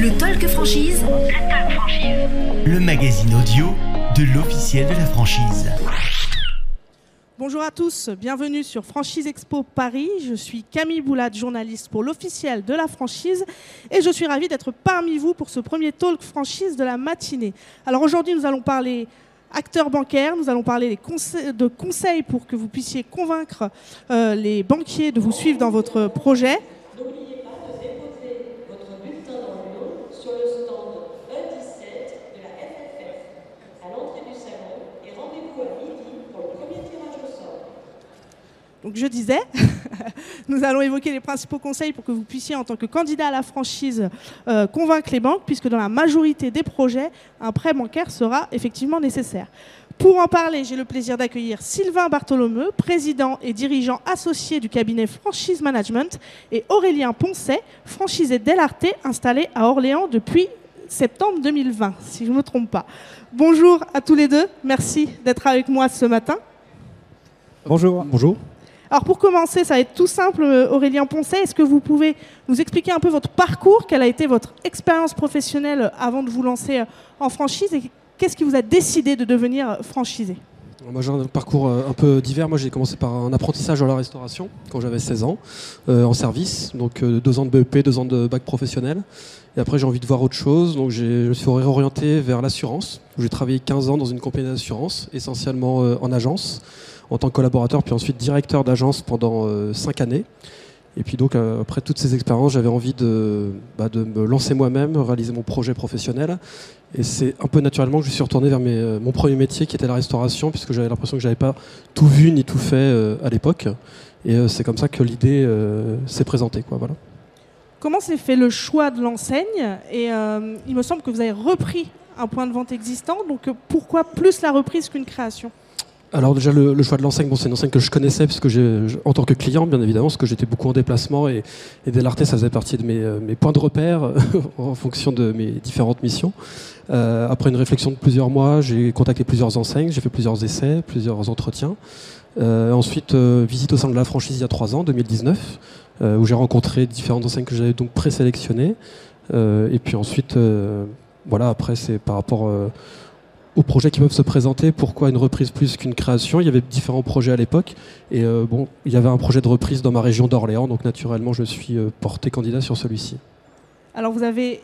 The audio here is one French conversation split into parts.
Le Talk Franchise. Le Talk Franchise. Le magazine audio de l'officiel de la franchise. Bonjour à tous, bienvenue sur Franchise Expo Paris. Je suis Camille Boulade, journaliste pour l'officiel de la franchise et je suis ravie d'être parmi vous pour ce premier talk franchise de la matinée. Alors aujourd'hui, nous allons parler acteurs bancaires, nous allons parler de conseils pour que vous puissiez convaincre euh, les banquiers de vous suivre dans votre projet. Donc je disais, nous allons évoquer les principaux conseils pour que vous puissiez, en tant que candidat à la franchise, euh, convaincre les banques, puisque dans la majorité des projets, un prêt bancaire sera effectivement nécessaire. Pour en parler, j'ai le plaisir d'accueillir Sylvain Bartholomeu, président et dirigeant associé du cabinet Franchise Management, et Aurélien Poncet, franchisé Delarte, installé à Orléans depuis septembre 2020, si je ne me trompe pas. Bonjour à tous les deux, merci d'être avec moi ce matin. Bonjour. Bonjour. Alors pour commencer, ça va être tout simple, euh, Aurélien Poncet, est-ce que vous pouvez nous expliquer un peu votre parcours, quelle a été votre expérience professionnelle avant de vous lancer euh, en franchise et qu'est-ce qui vous a décidé de devenir franchisé? Moi, j'ai un parcours euh, un peu divers. Moi, j'ai commencé par un apprentissage dans la restauration quand j'avais 16 ans, en service. Donc, deux ans de BEP, deux ans de bac professionnel. Et après, j'ai envie de voir autre chose. Donc, je me suis réorienté vers l'assurance. J'ai travaillé 15 ans dans une compagnie d'assurance, essentiellement en agence en tant que collaborateur, puis ensuite directeur d'agence pendant euh, cinq années. Et puis donc euh, après toutes ces expériences, j'avais envie de, bah, de me lancer moi-même, réaliser mon projet professionnel. Et c'est un peu naturellement que je suis retourné vers euh, mon premier métier qui était la restauration, puisque j'avais l'impression que j'avais pas tout vu ni tout fait à l'époque. Et c'est comme ça que l'idée s'est présentée. Quoi. Comment s'est fait le choix de l'enseigne? Et il me semble que vous avez repris un point de vente existant, donc pourquoi plus la reprise qu'une création? Alors déjà le, choix de l'enseigne, bon, c'est une enseigne que je connaissais puisque j'ai, en tant que client bien évidemment, parce que j'étais beaucoup en déplacement et, et ça faisait partie de mes, euh, mes points de repère en fonction de mes différentes missions. Euh, après une réflexion de plusieurs mois, j'ai contacté plusieurs enseignes, j'ai fait plusieurs essais, plusieurs entretiens. Euh, ensuite, visite au sein de la franchise il y a trois ans, 2019, où j'ai rencontré différentes enseignes que j'avais donc présélectionnées. et puis ensuite, voilà, après c'est par rapport aux projets qui peuvent se présenter. Pourquoi une reprise plus qu'une création? Il y avait différents projets à l'époque. Et euh, bon, il y avait un projet de reprise dans ma région d'Orléans, donc naturellement, je suis euh, porté candidat sur celui-ci. Alors, vous avez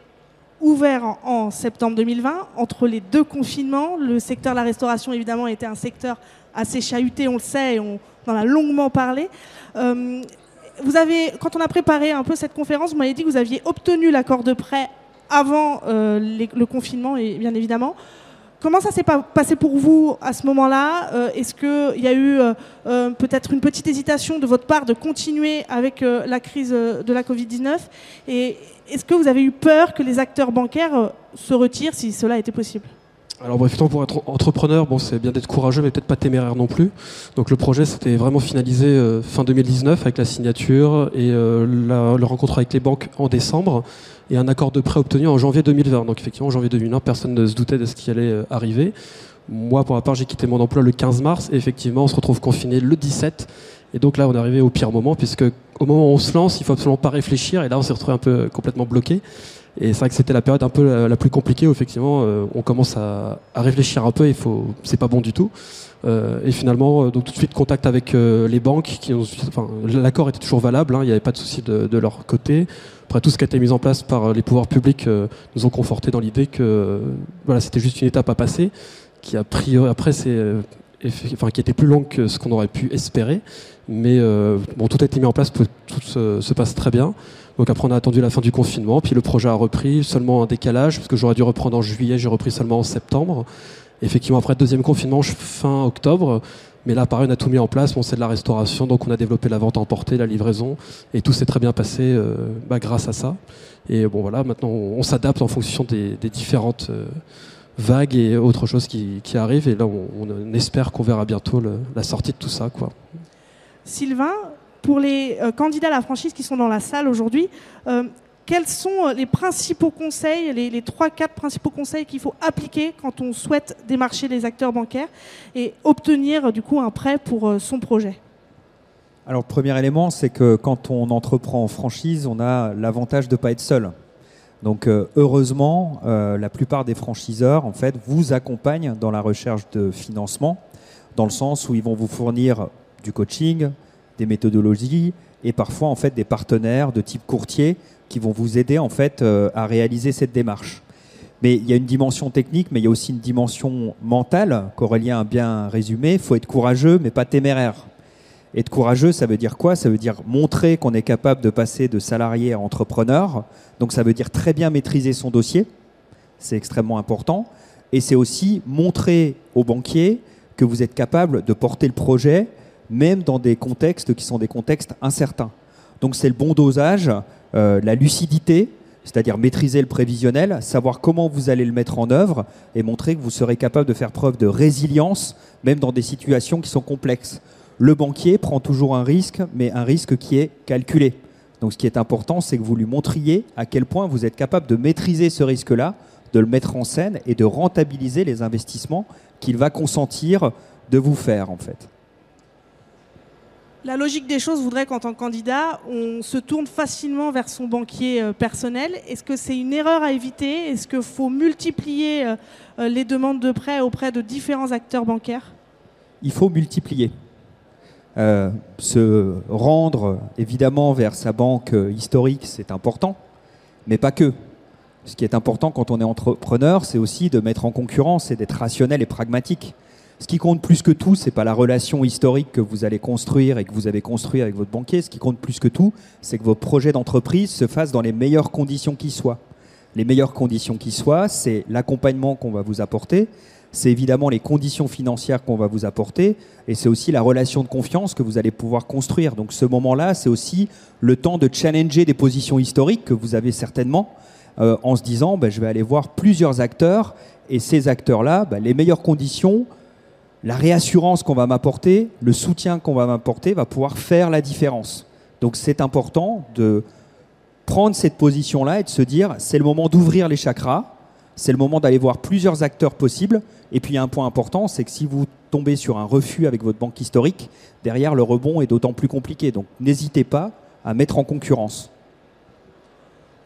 ouvert en, septembre 2020, entre les deux confinements. Le secteur de la restauration, évidemment, était un secteur assez chahuté, on le sait, et on en a longuement parlé. Euh, vous avez, quand on a préparé un peu cette conférence, vous m'avez dit que vous aviez obtenu l'accord de prêt avant le confinement, et bien évidemment. Comment ça s'est passé pour vous à ce moment-là euh, Est-ce qu'il y a eu euh, euh, peut-être une petite hésitation de votre part de continuer avec la crise de la Covid-19? Et est-ce que vous avez eu peur que les acteurs bancaires se retirent si cela était possible? Alors effectivement pour être entrepreneur, bon c'est bien d'être courageux mais peut-être pas téméraire non plus. Donc le projet c'était vraiment finalisé fin 2019 avec la signature et la, rencontre avec les banques en décembre et un accord de prêt obtenu en janvier 2020. Donc effectivement, en janvier 2020, personne ne se doutait de ce qui allait euh, arriver. Moi, pour ma part, j'ai quitté mon emploi le 15 mars et effectivement, on se retrouve confiné le 17. Et donc là, on est arrivé au pire moment puisque au moment où on se lance, il faut absolument pas réfléchir et là, on s'est retrouvé un peu complètement bloqué. Et c'est vrai que c'était la période un peu la, plus compliquée où effectivement, euh, on commence à, réfléchir un peu. Il faut, c'est pas bon du tout. Euh, et finalement, donc tout de suite contact avec les banques l'accord était toujours valable. Hein, il n'y avait pas de souci de, leur côté. Après, tout ce qui a été mis en place par euh, les pouvoirs publics euh, nous ont conforté dans l'idée que euh, voilà, c'était juste une étape à passer, qui a priori, après, c'est, enfin, qui était plus longue que ce qu'on aurait pu espérer. Mais bon, tout a été mis en place, tout se, passe très bien. Donc après, on a attendu la fin du confinement, puis le projet a repris, seulement un décalage, parce que j'aurais dû reprendre en juillet, j'ai repris seulement en septembre. Effectivement, après le deuxième confinement, fin octobre, mais là, pareil, on a tout mis en place. On c'est de la restauration, donc on a développé la vente à emporter, la livraison, et tout s'est très bien passé euh, bah, grâce à ça. Et bon, voilà, maintenant, on, s'adapte en fonction des, différentes euh, vagues et autres choses qui, arrivent. Et là, on, espère qu'on verra bientôt la sortie de tout ça, quoi. Sylvain, pour les euh, candidats à la franchise qui sont dans la salle aujourd'hui, quels sont euh, les principaux conseils, les, trois, 3-4 principaux conseils qu'il faut appliquer quand on souhaite démarcher les acteurs bancaires et obtenir du coup un prêt pour euh, son projet? Alors le premier élément, c'est que quand on entreprend en franchise, on a l'avantage de ne pas être seul. Donc euh, heureusement, euh, la plupart des franchiseurs en fait vous accompagnent dans la recherche de financement, dans le sens où ils vont vous fournir du coaching, des méthodologies et parfois en fait des partenaires de type courtier qui vont vous aider en fait euh, à réaliser cette démarche. Mais il y a une dimension technique, mais il y a aussi une dimension mentale qu'Aurélien a bien résumé. Il faut être courageux, mais pas téméraire. Être courageux, ça veut dire quoi? Ça veut dire montrer qu'on est capable de passer de salarié à entrepreneur. Donc ça veut dire très bien maîtriser son dossier. C'est extrêmement important. Et c'est aussi montrer aux banquiers que vous êtes capable de porter le projet, même dans des contextes qui sont des contextes incertains. Donc c'est le bon dosage, euh, la lucidité, c'est-à-dire maîtriser le prévisionnel, savoir comment vous allez le mettre en œuvre et montrer que vous serez capable de faire preuve de résilience, même dans des situations qui sont complexes. Le banquier prend toujours un risque, mais un risque qui est calculé. Donc ce qui est important, c'est que vous lui montriez à quel point vous êtes capable de maîtriser ce risque-là, de le mettre en scène et de rentabiliser les investissements qu'il va consentir de vous faire en fait. La logique des choses voudrait qu'en tant que candidat, on se tourne facilement vers son banquier euh, personnel. Est-ce que c'est une erreur à éviter? Est-ce qu'il faut multiplier euh, euh, les demandes de prêt auprès de différents acteurs bancaires? Il faut multiplier. Se rendre évidemment vers sa banque historique, c'est important, mais pas que. Ce qui est important quand on est entrepreneur, c'est aussi de mettre en concurrence et d'être rationnel et pragmatique. Ce qui compte plus que tout, c'est pas la relation historique que vous allez construire et que vous avez construit avec votre banquier. Ce qui compte plus que tout, c'est que vos projets d'entreprise se fassent dans les meilleures conditions qui soient. Les meilleures conditions qui soient, c'est l'accompagnement qu'on va vous apporter, c'est évidemment les conditions financières qu'on va vous apporter, et c'est aussi la relation de confiance que vous allez pouvoir construire. Donc ce moment-là, c'est aussi le temps de challenger des positions historiques que vous avez certainement, euh, en se disant, ben, je vais aller voir plusieurs acteurs, et ces acteurs-là, ben, les meilleures conditions, la réassurance qu'on va m'apporter, le soutien qu'on va m'apporter va pouvoir faire la différence. Donc c'est important de prendre cette position-là et de se dire, c'est le moment d'ouvrir les chakras, c'est le moment d'aller voir plusieurs acteurs possibles. Et puis il y a un point important, c'est que si vous tombez sur un refus avec votre banque historique, derrière le rebond est d'autant plus compliqué. Donc n'hésitez pas à mettre en concurrence.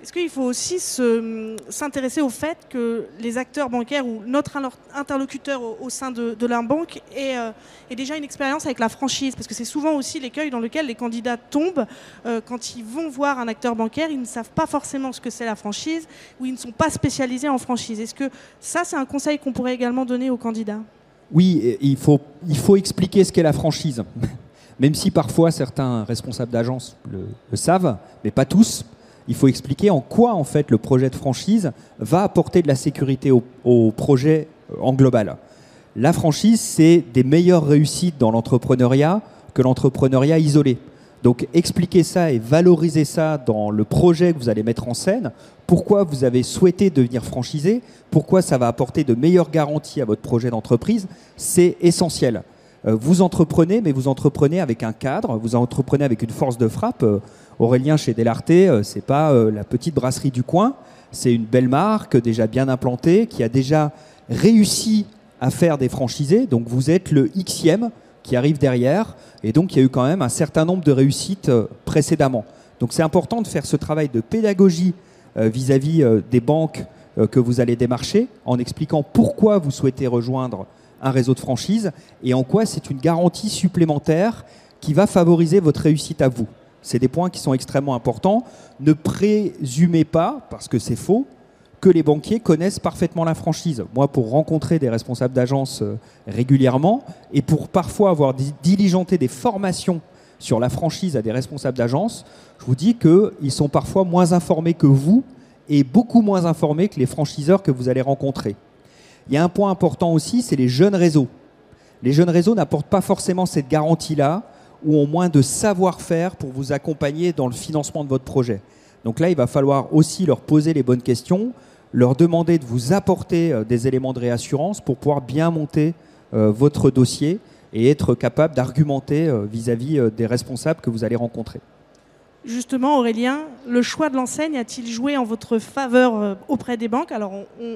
Est-ce qu'il faut aussi se- s'intéresser au fait que les acteurs bancaires ou notre inter- interlocuteur au, sein de, la banque ait, euh, déjà une expérience avec la franchise? Parce que c'est souvent aussi l'écueil dans lequel les candidats tombent euh, quand ils vont voir un acteur bancaire, ils ne savent pas forcément ce que c'est la franchise ou ils ne sont pas spécialisés en franchise. Est-ce que ça, c'est un conseil qu'on pourrait également donner aux candidats? Oui, il faut, expliquer ce qu'est la franchise. Même si parfois certains responsables d'agence le savent, mais pas tous. Il faut expliquer en quoi en fait le projet de franchise va apporter de la sécurité au, au projet euh, en global. La franchise, c'est des meilleures réussites dans l'entrepreneuriat que l'entrepreneuriat isolé. Donc expliquer ça et valoriser ça dans le projet que vous allez mettre en scène, pourquoi vous avez souhaité devenir franchisé, pourquoi ça va apporter de meilleures garanties à votre projet d'entreprise, c'est essentiel. Euh, vous entreprenez, mais vous entreprenez avec un cadre, vous entreprenez avec une force de frappe. Aurélien chez Delarte, euh, c'est pas euh, la petite brasserie du coin, c'est une belle marque déjà bien implantée qui a déjà réussi à faire des franchisés. Donc vous êtes le Xème qui arrive derrière, et donc il y a eu quand même un certain nombre de réussites euh, précédemment. Donc c'est important de faire ce travail de pédagogie vis-à-vis euh, des banques que vous allez démarcher, en expliquant pourquoi vous souhaitez rejoindre un réseau de franchise et en quoi c'est une garantie supplémentaire qui va favoriser votre réussite à vous. C'est des points qui sont extrêmement importants. Ne présumez pas, parce que c'est faux, que les banquiers connaissent parfaitement la franchise. Moi, pour rencontrer des responsables d'agence euh, régulièrement et pour parfois avoir di- diligenté des formations sur la franchise à des responsables d'agence, je vous dis qu'ils sont parfois moins informés que vous et beaucoup moins informés que les franchiseurs que vous allez rencontrer. Il y a un point important aussi, c'est les jeunes réseaux. Les jeunes réseaux n'apportent pas forcément cette garantie-là ou ont moins de savoir-faire pour vous accompagner dans le financement de votre projet. Donc là, il va falloir aussi leur poser les bonnes questions, leur demander de vous apporter euh, des éléments de réassurance pour pouvoir bien monter euh, votre dossier et être capable d'argumenter euh, vis-à-vis des responsables que vous allez rencontrer. Justement, Aurélien, le choix de l'enseigne a-t-il joué en votre faveur euh, auprès des banques? Alors,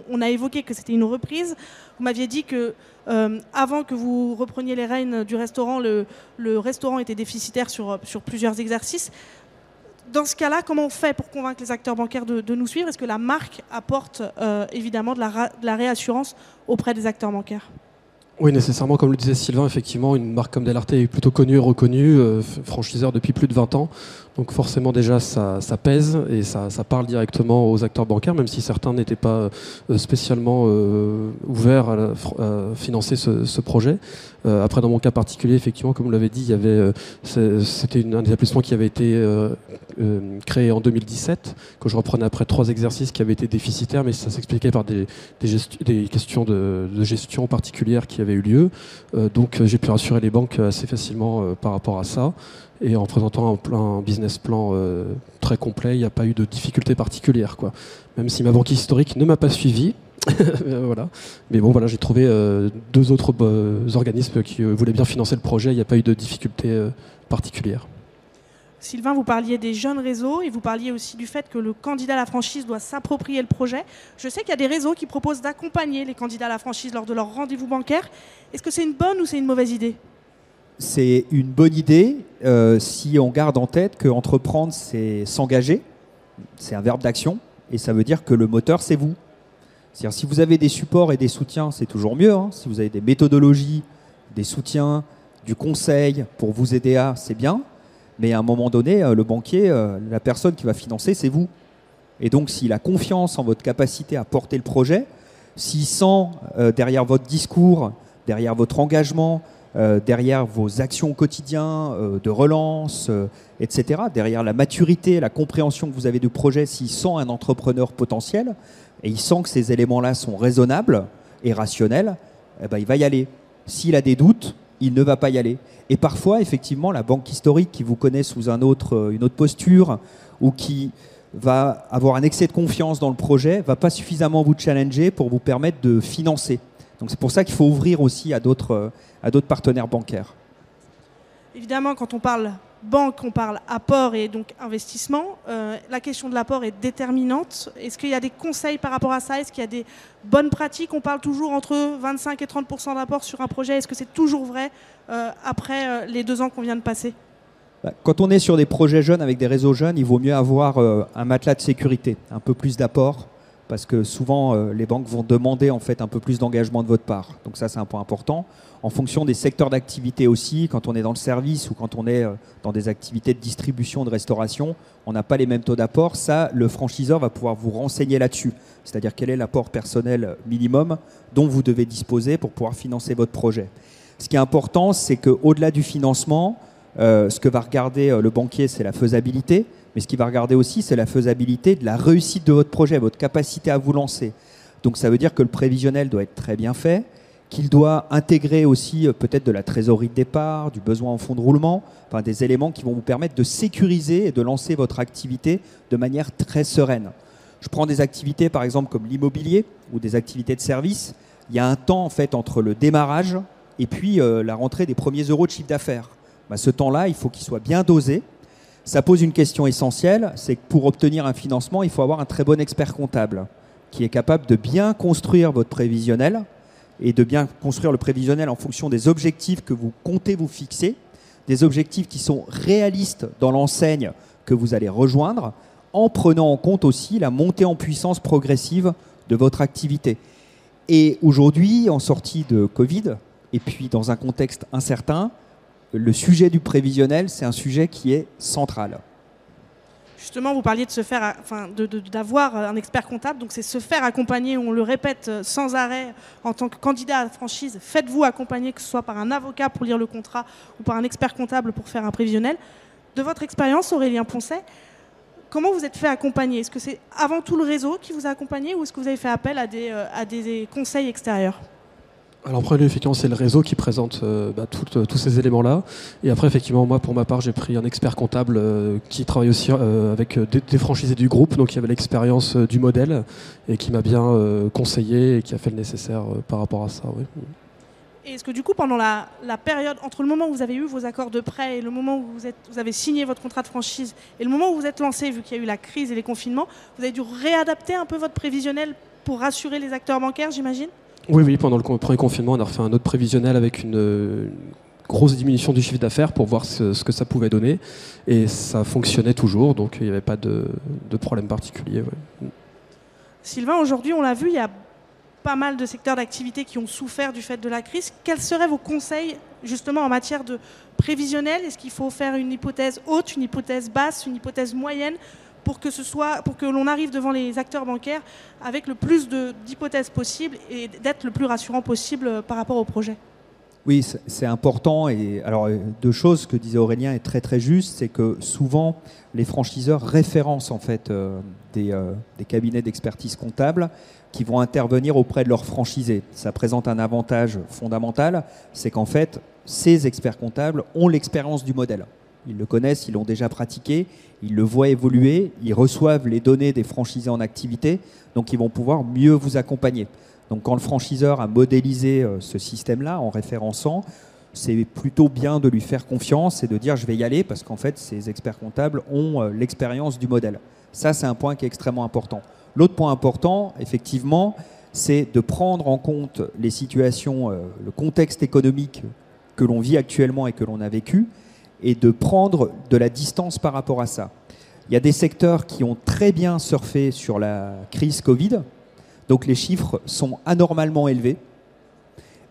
on, a évoqué que c'était une reprise. Vous m'aviez dit que euh, avant que vous repreniez les rênes du restaurant, le, restaurant était déficitaire sur, sur plusieurs exercices. dans ce cas-là, comment on fait pour convaincre les acteurs bancaires de, nous suivre? Est-ce que la marque apporte euh, évidemment de la, réassurance auprès des acteurs bancaires? Oui, nécessairement, comme le disait Sylvain, effectivement, une marque comme Delarte est plutôt connue et reconnue, euh, franchiseur depuis plus de 20 ans. Donc forcément, déjà, ça, ça pèse et ça, parle directement aux acteurs bancaires, même si certains n'étaient pas euh, spécialement euh, ouverts à, financer ce, projet. Euh, après, dans mon cas particulier, effectivement, comme vous l'avez dit, c'était un établissement qui avait été créé en 2017, que je reprenais après trois exercices qui avaient été déficitaires, mais ça s'expliquait par des, questions de, gestion particulières qui avaient eu lieu. Donc j'ai pu rassurer les banques assez facilement par rapport à ça. Et en présentant un, plan, business plan euh, très complet, il n'y a pas eu de difficultés particulières. Quoi. Même si ma banque historique ne m'a pas suivi. voilà. Mais bon, voilà, j'ai trouvé euh, deux autres euh, organismes qui voulaient bien financer le projet. Il n'y a pas eu de difficultés particulières. Sylvain, vous parliez des jeunes réseaux et vous parliez aussi du fait que le candidat à la franchise doit s'approprier le projet. Je sais qu'il y a des réseaux qui proposent d'accompagner les candidats à la franchise lors de leur rendez-vous bancaire. Est-ce que c'est une bonne ou c'est une mauvaise idée? C'est une bonne idée euh, si on garde en tête que entreprendre, c'est s'engager. C'est un verbe d'action. Et ça veut dire que le moteur, c'est vous. C'est-à-dire si vous avez des supports et des soutiens, c'est toujours mieux. hein. Si vous avez des méthodologies, des soutiens, du conseil pour vous aider à, c'est bien. Mais à un moment donné, euh, le banquier, euh, la personne qui va financer, c'est vous. Et donc, s'il a confiance en votre capacité à porter le projet, s'il sent derrière votre discours, derrière votre engagement, euh, derrière vos actions au quotidien euh, de relance, euh, etc., derrière la maturité, la compréhension que vous avez du projet, s'il sent un entrepreneur potentiel, et il sent que ces éléments-là sont raisonnables et rationnels, eh ben, il va y aller. S'il a des doutes, il ne va pas y aller. Et parfois, effectivement, la banque historique qui vous connaît sous une autre posture, ou qui va avoir un excès de confiance dans le projet, va pas suffisamment vous challenger pour vous permettre de financer. Donc c'est pour ça qu'il faut ouvrir aussi à d'autres partenaires bancaires. Évidemment, quand on parle banque, on parle apport et donc investissement. Euh, la question de l'apport est déterminante. Est-ce qu'il y a des conseils par rapport à ça? Est-ce qu'il y a des bonnes pratiques? On parle toujours entre 25 et 30% d'apport sur un projet. Est-ce que c'est toujours vrai euh, après euh, les deux ans qu'on vient de passer? Bah, Quand on est sur des projets jeunes avec des réseaux jeunes, il vaut mieux avoir un matelas de sécurité, un peu plus d'apport, parce que souvent euh, les banques vont demander en fait un peu plus d'engagement de votre part. Donc ça c'est un point important. En fonction des secteurs d'activité aussi, quand on est dans le service ou quand on est euh, dans des activités de distribution, de restauration, on n'a pas les mêmes taux d'apport. Ça, le franchiseur va pouvoir vous renseigner là-dessus. C'est-à-dire quel est l'apport personnel minimum dont vous devez disposer pour pouvoir financer votre projet. Ce qui est important, c'est qu'au-delà du financement, euh, ce que va regarder euh, le banquier, c'est la faisabilité, mais ce qu'il va regarder aussi, c'est la faisabilité de la réussite de votre projet, votre capacité à vous lancer. Donc ça veut dire que le prévisionnel doit être très bien fait, qu'il doit intégrer aussi euh, peut-être de la trésorerie de départ, du besoin en fonds de roulement, enfin des éléments qui vont vous permettre de sécuriser et de lancer votre activité de manière très sereine. Je prends des activités par exemple comme l'immobilier ou des activités de service. Il y a un temps en fait entre le démarrage et puis euh, la rentrée des premiers euros de chiffre d'affaires. Bah, ce temps-là, il faut qu'il soit bien dosé. Ça pose une question essentielle, c'est que pour obtenir un financement, il faut avoir un très bon expert comptable qui est capable de bien construire votre prévisionnel et de bien construire le prévisionnel en fonction des objectifs que vous comptez vous fixer, des objectifs qui sont réalistes dans l'enseigne que vous allez rejoindre, en prenant en compte aussi la montée en puissance progressive de votre activité. Et aujourd'hui, en sortie de Covid, et puis dans un contexte incertain, le sujet du prévisionnel, c'est un sujet qui est central. Justement, vous parliez de se faire, enfin, d'avoir un expert comptable. Donc, c'est se faire accompagner. On le répète euh, sans arrêt en tant que candidat à la franchise. Faites-vous accompagner, que ce soit par un avocat pour lire le contrat ou par un expert comptable pour faire un prévisionnel. De votre expérience, Aurélien Poncet, comment vous êtes fait accompagner? Est-ce que c'est avant tout le réseau qui vous a accompagné ou est-ce que vous avez fait appel à des, euh, à des conseils extérieurs? Alors après, effectivement, c'est le réseau qui présente euh, bah, euh, tous ces éléments-là. Et après, effectivement, moi, pour ma part, j'ai pris un expert comptable euh, qui travaille aussi avec des, franchisés du groupe, donc qui avait l'expérience du modèle et qui m'a bien conseillé et qui a fait le nécessaire par rapport à ça. oui. Et est-ce que du coup, pendant la, la période entre le moment où vous avez eu vos accords de prêt et le moment où vous, êtes, vous avez signé votre contrat de franchise et le moment où vous êtes lancé, vu qu'il y a eu la crise et les confinements, vous avez dû réadapter un peu votre prévisionnel pour rassurer les acteurs bancaires, j'imagine? Oui, oui, pendant le premier confinement, on a refait un autre prévisionnel avec une, grosse diminution du chiffre d'affaires pour voir ce, que ça pouvait donner. Et ça fonctionnait toujours, donc il n'y avait pas de, problème particulier. Sylvain, aujourd'hui, on l'a vu, il y a pas mal de secteurs d'activité qui ont souffert du fait de la crise. Quels seraient vos conseils justement en matière de prévisionnel? Est-ce qu'il faut faire une hypothèse haute, une hypothèse basse, une hypothèse moyenne? Pour que l'on arrive devant les acteurs bancaires avec le plus d'hypothèses possibles et d'être le plus rassurant possible euh, par rapport au projet Oui, c'est- important. Et alors, euh, deux choses que disait Aurélien est très très juste, c'est que souvent les franchiseurs référencent en fait euh, des, des cabinets d'expertise comptable qui vont intervenir auprès de leurs franchisés. Ça présente un avantage fondamental, c'est qu'en fait ces experts comptables ont l'expérience du modèle. Ils le connaissent, ils l'ont déjà pratiqué, ils le voient évoluer, ils reçoivent les données des franchisés en activité, donc ils vont pouvoir mieux vous accompagner. Donc quand le franchiseur a modélisé euh, ce système-là en référençant, c'est plutôt bien de lui faire confiance et de dire je vais y aller parce qu'en fait ces experts comptables ont euh, l'expérience du modèle. Ça c'est un point qui est extrêmement important. L'autre point important, effectivement, c'est de prendre en compte les situations, euh, le contexte économique que l'on vit actuellement et que l'on a vécu et de prendre de la distance par rapport à ça. Il y a des secteurs qui ont très bien surfé sur la crise Covid, donc les chiffres sont anormalement élevés.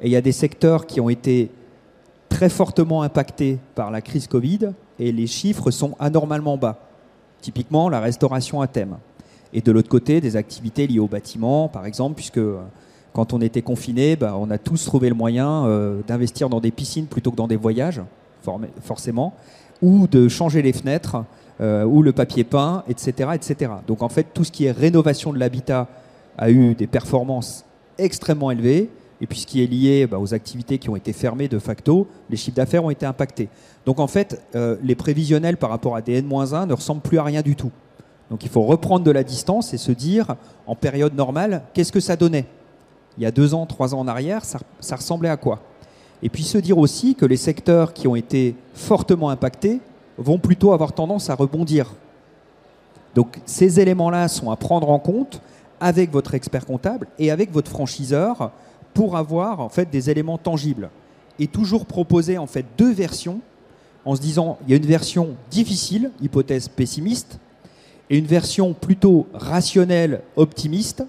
Et il y a des secteurs qui ont été très fortement impactés par la crise Covid et les chiffres sont anormalement bas. Typiquement la restauration à thème. Et de l'autre côté, des activités liées au bâtiment, par exemple, puisque euh, quand on était confiné, on a tous trouvé le moyen euh, d'investir dans des piscines plutôt que dans des voyages, forcément, ou de changer les fenêtres, euh, ou le papier peint, etc.. Donc en fait, tout ce qui est rénovation de l'habitat a eu des performances extrêmement élevées. Et puis ce qui est lié bah, aux activités qui ont été fermées de facto, les chiffres d'affaires ont été impactés. Donc en fait, euh, les prévisionnels par rapport à des N-1 ne ressemblent plus à rien du tout. Donc il faut reprendre de la distance et se dire, en période normale, qu'est-ce que ça donnait? Il y a deux ans, trois ans en arrière, ça ressemblait à quoi? Et puis se dire aussi que les secteurs qui ont été fortement impactés vont plutôt avoir tendance à rebondir. Donc ces éléments-là sont à prendre en compte avec votre expert comptable et avec votre franchiseur pour avoir en fait des éléments tangibles et toujours proposer en fait deux versions en se disant il y a une version difficile, hypothèse pessimiste, et une version plutôt rationnelle, optimiste,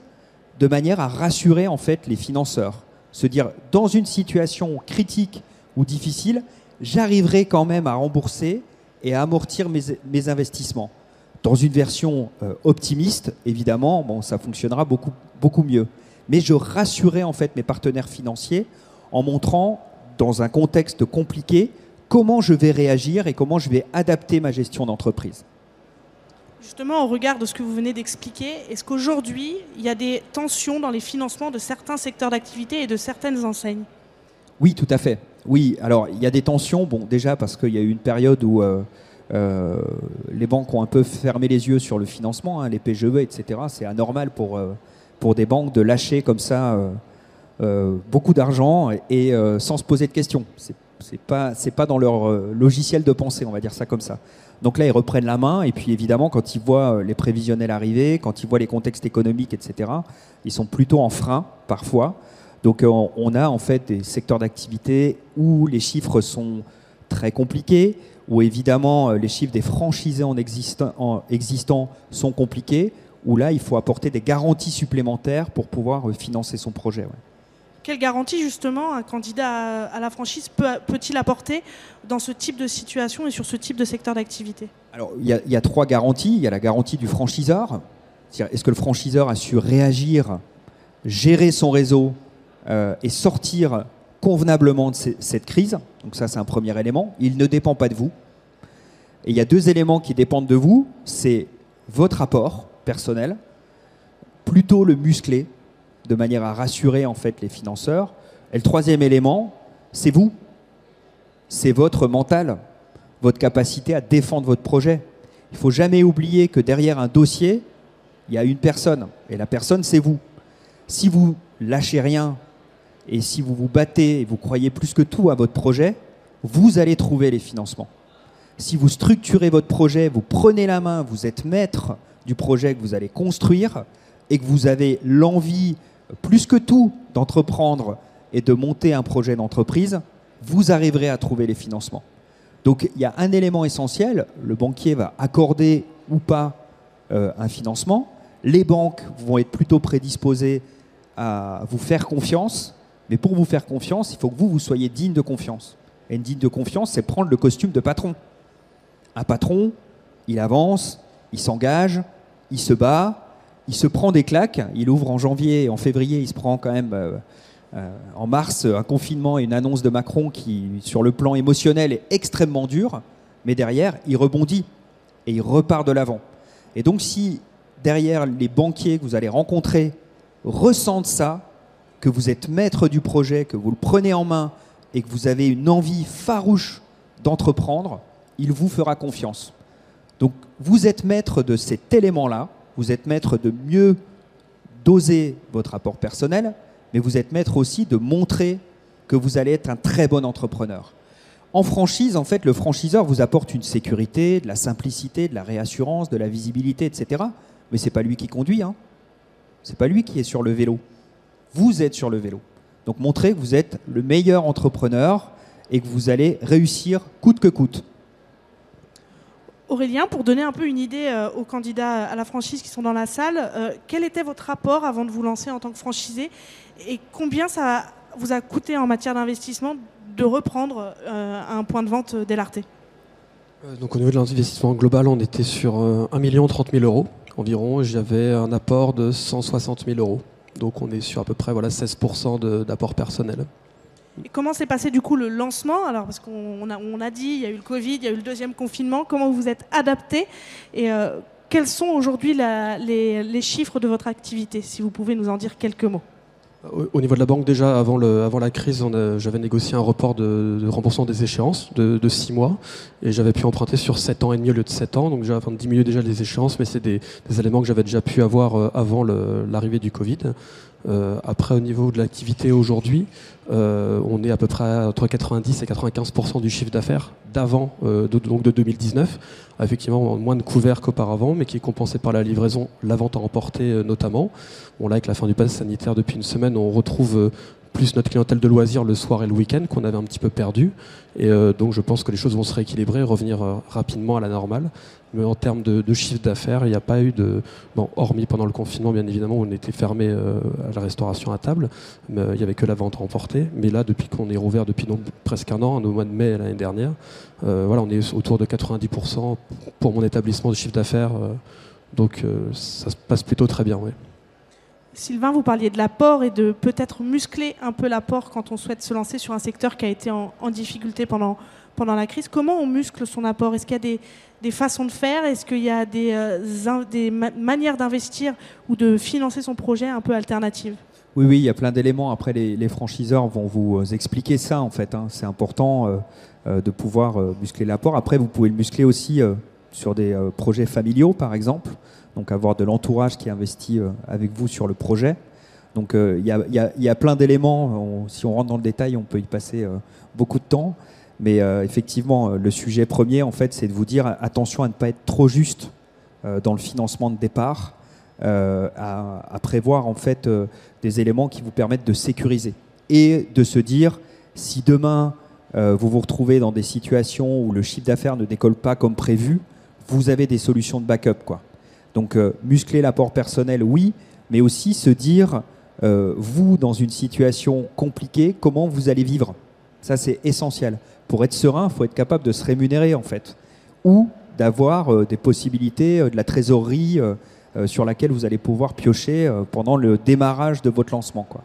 de manière à rassurer en fait les financeurs. Se dire dans une situation critique ou difficile, j'arriverai quand même à rembourser et à amortir mes, investissements. Dans une version euh, optimiste, évidemment, bon, ça fonctionnera beaucoup, beaucoup mieux. Mais je rassurais en fait mes partenaires financiers en montrant, dans un contexte compliqué, comment je vais réagir et comment je vais adapter ma gestion d'entreprise. Justement, au regard de ce que vous venez d'expliquer, est-ce qu'aujourd'hui, il y a des tensions dans les financements de certains secteurs d'activité et de certaines enseignes? Oui, tout à fait. Oui, alors il y a des tensions, bon, déjà parce qu'il y a eu une période où euh, euh, les banques ont un peu fermé les yeux sur le financement, hein, les PGE, etc. C'est anormal pour, euh, pour des banques de lâcher comme ça beaucoup d'argent et sans se poser de questions. C'est pas pas dans leur logiciel de pensée, on va dire ça comme ça. Donc là, ils reprennent la main et puis évidemment, quand ils voient euh, les prévisionnels arriver, quand ils voient les contextes économiques, etc., ils sont plutôt en frein parfois. Donc euh, on a en fait des secteurs d'activité où les chiffres sont très compliqués, où évidemment euh, les chiffres des franchisés en existant, sont compliqués, où là il faut apporter des garanties supplémentaires pour pouvoir financer son projet. Quelle garantie, justement, un candidat à, la franchise peut- peut-il apporter dans ce type de situation et sur ce type de secteur d'activité? Alors, il y, a, trois garanties. Il y a la garantie du franchiseur. Est-ce que le franchiseur a su réagir, gérer son réseau euh, et sortir convenablement de cette crise? Donc ça, c'est un premier élément. Il ne dépend pas de vous. Et il y a deux éléments qui dépendent de vous. C'est votre apport personnel, plutôt le muscler, de manière à rassurer en fait les financeurs. Et le troisième élément, c'est vous. C'est votre mental, votre capacité à défendre votre projet. Il faut jamais oublier que derrière un dossier, il y a une personne. Et la personne, c'est vous. Si vous lâchez rien et si vous vous battez et vous croyez plus que tout à votre projet, vous allez trouver les financements. Si vous structurez votre projet, vous prenez la main, vous êtes maître du projet que vous allez construire et que vous avez l'envie, plus que tout, d'entreprendre et de monter un projet d'entreprise, vous arriverez à trouver les financements. Donc il y a un élément essentiel, le banquier va accorder ou pas euh, un financement, les banques vont être plutôt prédisposées à vous faire confiance, mais pour vous faire confiance, il faut que vous, vous soyez digne de confiance. Et une digne de confiance, c'est prendre le costume de patron. Un patron, il avance, il s'engage, il se bat, il se prend des claques, il ouvre en janvier, en février, il se prend quand même euh, euh, en mars un confinement et une annonce de Macron qui, sur le plan émotionnel, est extrêmement dur, mais derrière, il rebondit et il repart de l'avant. Et donc si derrière les banquiers que vous allez rencontrer ressentent ça, que vous êtes maître du projet, que vous le prenez en main et que vous avez une envie farouche d'entreprendre, il vous fera confiance. Donc vous êtes maître de cet élément-là, vous êtes maître de mieux doser votre apport personnel, mais vous êtes maître aussi de montrer que vous allez être un très bon entrepreneur. En franchise, en fait, le franchiseur vous apporte une sécurité, de la simplicité, de la réassurance, de la visibilité, etc. Mais c'est pas lui qui conduit, hein. C'est pas lui qui est sur le vélo. Vous êtes sur le vélo. Donc montrez que vous êtes le meilleur entrepreneur et que vous allez réussir coûte que coûte. Aurélien, pour donner un peu une idée euh, aux candidats à la franchise qui sont dans la salle, euh, quel était votre rapport avant de vous lancer en tant que franchisé et combien ça vous a coûté en matière d'investissement de reprendre euh, un point de vente d'Elarté? Donc au niveau de l'investissement global, on était sur 1 million 30 000 euros environ. J'avais un apport de 160 000 euros. Donc on est sur à peu près voilà, 16% d'apport personnel. Comment s'est passé du coup le lancement Alors parce qu'on a, on a dit, il y a eu le Covid, il y a eu le deuxième confinement. Comment vous êtes adapté et euh, quels sont aujourd'hui les, les chiffres de votre activité Si vous pouvez nous en dire quelques mots. Au niveau de la banque, déjà, avant, le, avant la crise, j'avais négocié un report de, remboursement des échéances de, 6 mois. Et j'avais pu emprunter sur 7 ans et demi au lieu de 7 ans. Donc, j'avais diminué déjà les échéances, mais c'est des, des, éléments que j'avais déjà pu avoir euh, avant l'arrivée du Covid. Euh, après, au niveau de l'activité aujourd'hui, euh, on est à peu près entre 90 et 95% du chiffre d'affaires d'avant, euh, donc de 2019. Effectivement, moins de couverts qu'auparavant, mais qui est compensé par la livraison, la vente à emporter notamment. Bon, là, avec la fin du pass sanitaire depuis une semaine, on retrouve plus notre clientèle de loisirs le soir et le week-end qu'on avait un petit peu perdu. Et donc je pense que les choses vont se rééquilibrer, revenir rapidement à la normale. Mais en termes de, chiffre d'affaires, il n'y a pas eu de. Bon, hormis pendant le confinement, bien évidemment, on était fermé euh, à la restauration à table, mais euh, il n'y avait que la vente emportée. Mais là, depuis qu'on est rouvert depuis presque un an, au mois de mai l'année dernière, euh, voilà, on est autour de 90% pour mon établissement de chiffre d'affaires. donc ça se passe plutôt très bien, oui. Sylvain, vous parliez de l'apport et de peut-être muscler un peu l'apport quand on souhaite se lancer sur un secteur qui a été en, difficulté pendant, pendant la crise. Comment on muscle son apport? Est-ce qu'il y a des, des façons de faire? Est-ce qu'il y a des, euh, des manières d'investir ou de financer son projet un peu alternatives? Oui, oui, il y a plein d'éléments. Après, les, franchiseurs vont vous euh, expliquer ça, en fait. Hein. C'est important euh, de pouvoir muscler l'apport. Après, vous pouvez le muscler aussi sur des projets familiaux, par exemple. Donc, avoir de l'entourage qui investit avec vous sur le projet. Donc, il y, a, plein d'éléments. Si on rentre dans le détail, on peut y passer beaucoup de temps. Mais euh, effectivement, euh, le sujet premier, en fait, c'est de vous dire attention à ne pas être trop juste euh, dans le financement de départ, à, prévoir en fait des éléments qui vous permettent de sécuriser et de se dire si demain vous vous retrouvez dans des situations où le chiffre d'affaires ne décolle pas comme prévu, vous avez des solutions de backup, quoi. Donc muscler l'apport personnel, oui, mais aussi se dire vous dans une situation compliquée, comment vous allez vivre. Ça, c'est essentiel pour être serein, il faut être capable de se rémunérer en fait, ou d'avoir euh, des possibilités euh, de la trésorerie euh, sur laquelle vous allez pouvoir piocher pendant le démarrage de votre lancement. Quoi.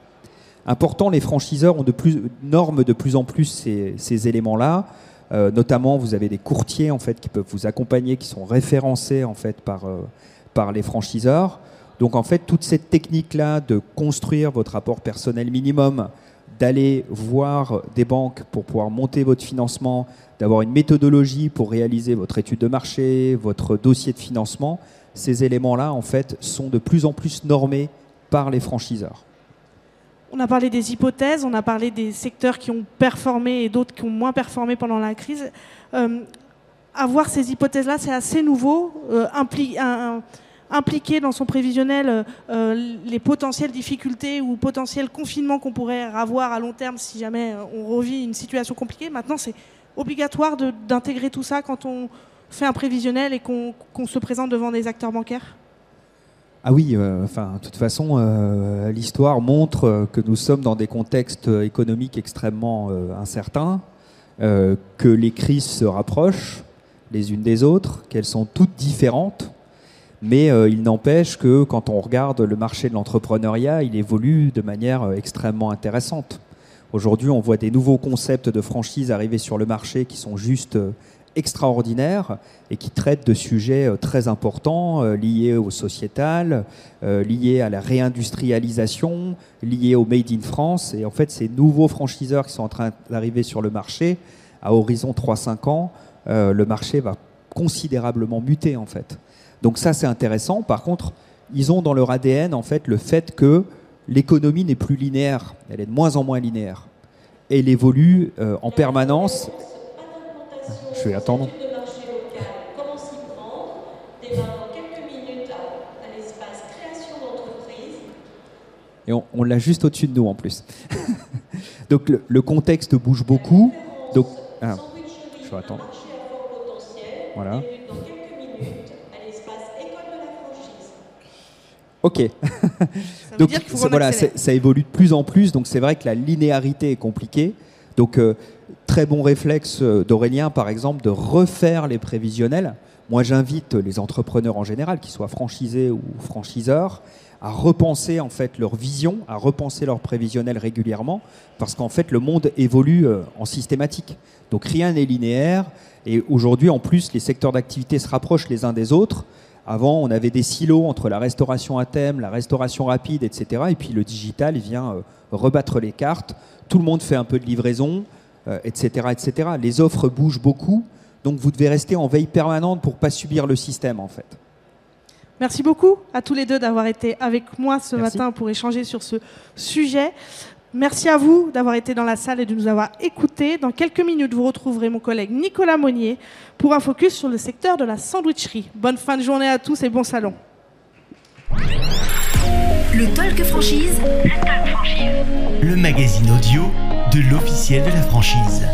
Important, les franchiseurs ont de plus, norment de plus en plus ces, éléments-là. Notamment, vous avez des courtiers en fait qui peuvent vous accompagner, qui sont référencés en fait par, par les franchiseurs. Donc en fait, toute cette technique-là de construire votre rapport personnel minimum, d'aller voir des banques pour pouvoir monter votre financement, d'avoir une méthodologie pour réaliser votre étude de marché, votre dossier de financement, ces éléments-là, en fait, sont de plus en plus normés par les franchiseurs. On a parlé des hypothèses, on a parlé des secteurs qui ont performé et d'autres qui ont moins performé pendant la crise. Euh, avoir ces hypothèses-là, c'est assez nouveau. Euh, impliquer dans son prévisionnel euh, les potentielles difficultés ou potentiels confinements qu'on pourrait avoir à long terme si jamais on revit une situation compliquée. Maintenant, c'est obligatoire d'intégrer tout ça quand on fait un prévisionnel et qu'on se présente devant des acteurs bancaires Ah oui, euh, enfin, de toute façon, euh, l'histoire montre euh, que nous sommes dans des contextes économiques extrêmement incertains, que les crises se rapprochent les unes des autres, qu'elles sont toutes différentes, mais il n'empêche que quand on regarde le marché de l'entrepreneuriat, il évolue de manière extrêmement intéressante. Aujourd'hui, on voit des nouveaux concepts de franchise arriver sur le marché qui sont juste extraordinaires et qui traitent de sujets euh, très importants euh, liés au sociétal, euh, liés à la réindustrialisation, liés au Made in France. Et en fait, ces nouveaux franchiseurs qui sont en train d'arriver sur le marché, à horizon 3-5 ans, le marché va considérablement muter en fait. Donc ça, c'est intéressant. Par contre, ils ont dans leur ADN en fait le fait que l'économie n'est plus linéaire, elle est de moins en moins linéaire. Elle évolue en permanence. Je vais attendre. Et on, on l'a juste au-dessus de nous en plus. Donc le, le contexte bouge beaucoup. Donc, ah, je vais attendre. Voilà. Ok. Ça Donc voilà, c'est- ça évolue de plus en plus, donc c'est vrai que la linéarité est compliquée. Donc euh, très bon réflexe euh, d'Aurélien, par exemple, de refaire les prévisionnels. Moi, j'invite les entrepreneurs en général, qu'ils soient franchisés ou franchiseurs, à repenser en fait leur vision, à repenser leur prévisionnel régulièrement, parce qu'en fait le monde évolue euh, en systématique. Donc rien n'est linéaire, et aujourd'hui en plus les secteurs d'activité se rapprochent les uns des autres. Avant, on avait des silos entre la restauration à thème, la restauration rapide, etc. Et puis le digital vient euh, rebattre les cartes. Tout le monde fait un peu de livraison, etc., etc. Les offres bougent beaucoup, donc vous devez rester en veille permanente pour pas subir le système en fait. Merci beaucoup à tous les deux d'avoir été avec moi ce Merci. matin pour échanger sur ce sujet. Merci à vous d'avoir été dans la salle et de nous avoir écoutés. Dans quelques minutes, vous retrouverez mon collègue Nicolas Monnier pour un focus sur le secteur de la sandwicherie. Bonne fin de journée à tous et bon salon. Le Talk Franchise. Le Talk Franchise. Le magazine audio de l'officiel de la franchise.